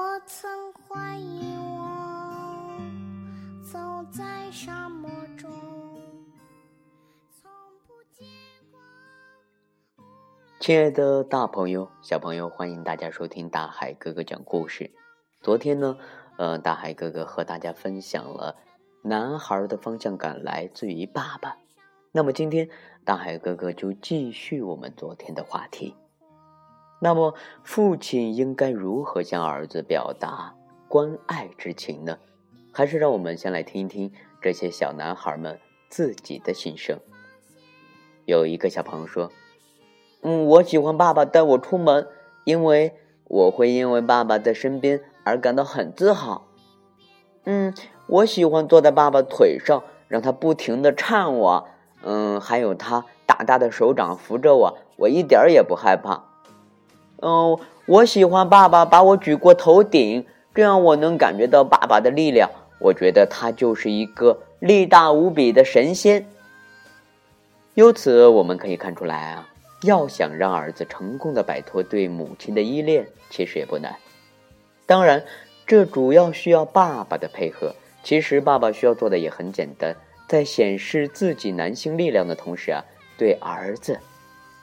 我曾怀疑我走在沙漠中，从不。亲爱的大朋友、小朋友，欢迎大家收听大海哥哥讲故事。昨天呢，呃，大海哥哥和大家分享了男孩的方向感来自于爸爸。那么今天，大海哥哥就继续我们昨天的话题。那么，父亲应该如何向儿子表达关爱之情呢？还是让我们先来听一听这些小男孩们自己的心声。有一个小朋友说：“嗯，我喜欢爸爸带我出门，因为我会因为爸爸在身边而感到很自豪。嗯，我喜欢坐在爸爸腿上，让他不停的颤我。嗯，还有他大大的手掌扶着我，我一点儿也不害怕。”嗯，我喜欢爸爸把我举过头顶，这样我能感觉到爸爸的力量。我觉得他就是一个力大无比的神仙。由此我们可以看出来啊，要想让儿子成功的摆脱对母亲的依恋，其实也不难。当然，这主要需要爸爸的配合。其实爸爸需要做的也很简单，在显示自己男性力量的同时啊，对儿子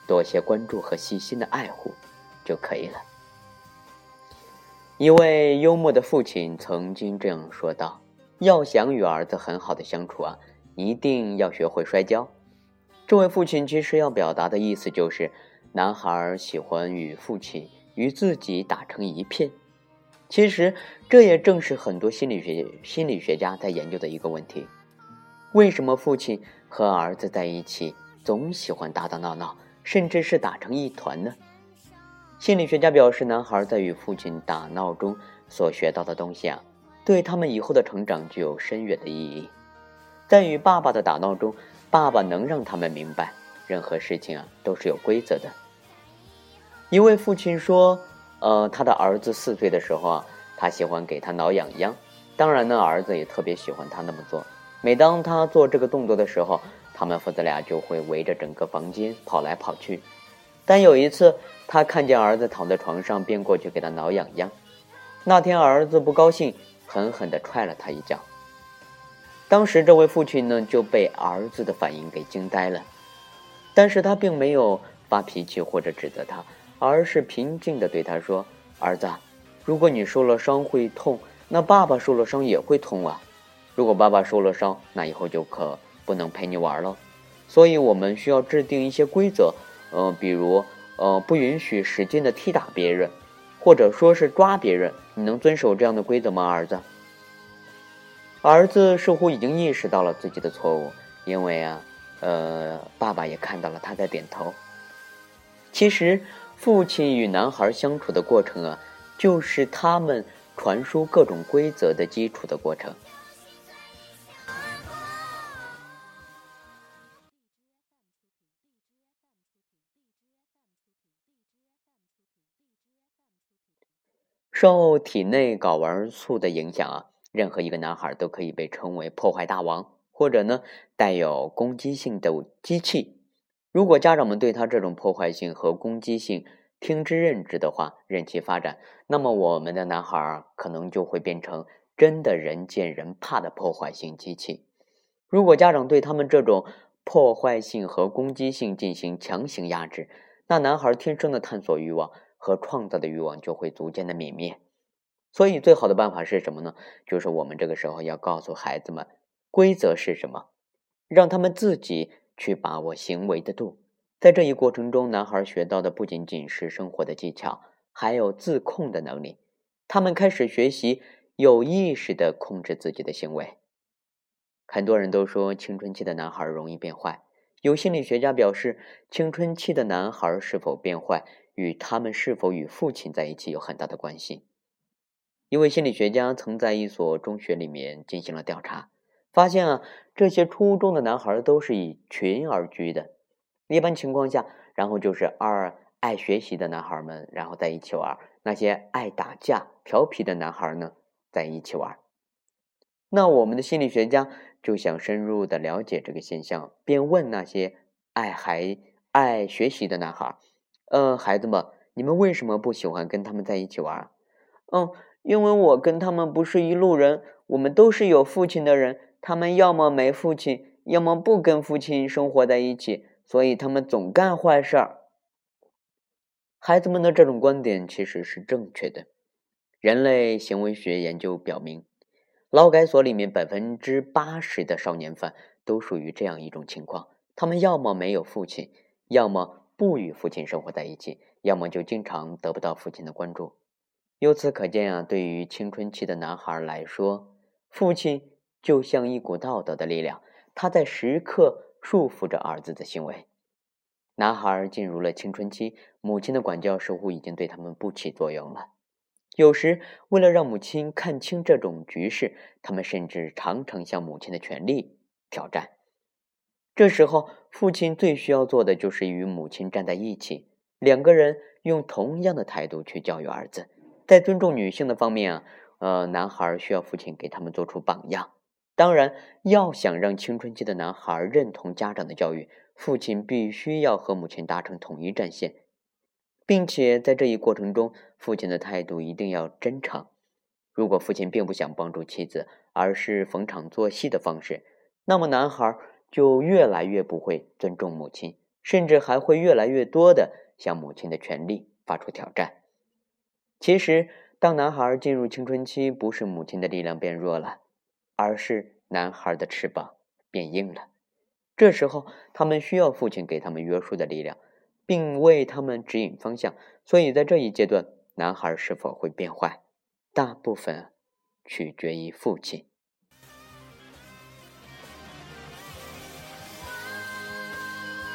多些关注和细心的爱护。就可以了。一位幽默的父亲曾经这样说道：“要想与儿子很好的相处啊，一定要学会摔跤。”这位父亲其实要表达的意思就是，男孩喜欢与父亲与自己打成一片。其实，这也正是很多心理学心理学家在研究的一个问题：为什么父亲和儿子在一起总喜欢打打闹闹，甚至是打成一团呢？心理学家表示，男孩在与父亲打闹中所学到的东西啊，对他们以后的成长具有深远的意义。在与爸爸的打闹中，爸爸能让他们明白，任何事情啊都是有规则的。一位父亲说：“呃，他的儿子四岁的时候啊，他喜欢给他挠痒痒。当然呢，儿子也特别喜欢他那么做。每当他做这个动作的时候，他们父子俩就会围着整个房间跑来跑去。但有一次，他看见儿子躺在床上，便过去给他挠痒痒。那天儿子不高兴，狠狠地踹了他一脚。当时这位父亲呢就被儿子的反应给惊呆了，但是他并没有发脾气或者指责他，而是平静地对他说：“儿子，如果你受了伤会痛，那爸爸受了伤也会痛啊。如果爸爸受了伤，那以后就可不能陪你玩了。所以我们需要制定一些规则，嗯，比如。”呃，不允许使劲的踢打别人，或者说是抓别人。你能遵守这样的规则吗，儿子？儿子似乎已经意识到了自己的错误，因为啊，呃，爸爸也看到了他在点头。其实，父亲与男孩相处的过程啊，就是他们传输各种规则的基础的过程。受体内睾丸素的影响啊，任何一个男孩都可以被称为破坏大王，或者呢带有攻击性的机器。如果家长们对他这种破坏性和攻击性听之任之的话，任其发展，那么我们的男孩可能就会变成真的人见人怕的破坏性机器。如果家长对他们这种破坏性和攻击性进行强行压制，那男孩天生的探索欲望。和创造的欲望就会逐渐的泯灭，所以最好的办法是什么呢？就是我们这个时候要告诉孩子们，规则是什么，让他们自己去把握行为的度。在这一过程中，男孩学到的不仅仅是生活的技巧，还有自控的能力。他们开始学习有意识的控制自己的行为。很多人都说青春期的男孩容易变坏，有心理学家表示，青春期的男孩是否变坏？与他们是否与父亲在一起有很大的关系。一位心理学家曾在一所中学里面进行了调查，发现啊，这些初中的男孩都是以群而居的。一般情况下，然后就是二爱学习的男孩们，然后在一起玩；那些爱打架、调皮的男孩呢，在一起玩。那我们的心理学家就想深入的了解这个现象，便问那些爱孩、爱学习的男孩。呃，孩子们，你们为什么不喜欢跟他们在一起玩？嗯，因为我跟他们不是一路人，我们都是有父亲的人。他们要么没父亲，要么不跟父亲生活在一起，所以他们总干坏事儿。孩子们的这种观点其实是正确的。人类行为学研究表明，劳改所里面百分之八十的少年犯都属于这样一种情况：他们要么没有父亲，要么不与父亲生活在一起，要么就经常得不到父亲的关注。由此可见啊，对于青春期的男孩来说，父亲就像一股道德的力量，他在时刻束缚着儿子的行为。男孩进入了青春期，母亲的管教似乎已经对他们不起作用了。有时，为了让母亲看清这种局势，他们甚至常常向母亲的权利挑战。这时候，父亲最需要做的就是与母亲站在一起，两个人用同样的态度去教育儿子。在尊重女性的方面啊，呃，男孩需要父亲给他们做出榜样。当然，要想让青春期的男孩认同家长的教育，父亲必须要和母亲达成统一战线，并且在这一过程中，父亲的态度一定要真诚。如果父亲并不想帮助妻子，而是逢场作戏的方式，那么男孩就越来越不会尊重母亲，甚至还会越来越多的向母亲的权利发出挑战。其实，当男孩进入青春期，不是母亲的力量变弱了，而是男孩的翅膀变硬了。这时候，他们需要父亲给他们约束的力量，并为他们指引方向。所以在这一阶段，男孩是否会变坏，大部分取决于父亲。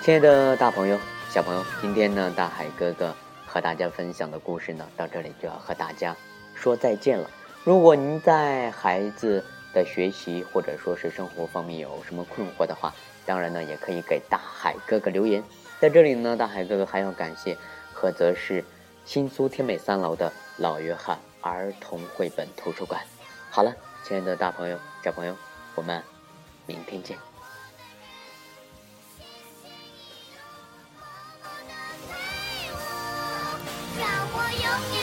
亲爱的大朋友、小朋友，今天呢，大海哥哥。和大家分享的故事呢，到这里就要和大家说再见了。如果您在孩子的学习或者说是生活方面有什么困惑的话，当然呢，也可以给大海哥哥留言。在这里呢，大海哥哥还要感谢菏泽市新苏天美三楼的老约翰儿童绘本图书馆。好了，亲爱的大朋友、小朋友，我们明天见。我永远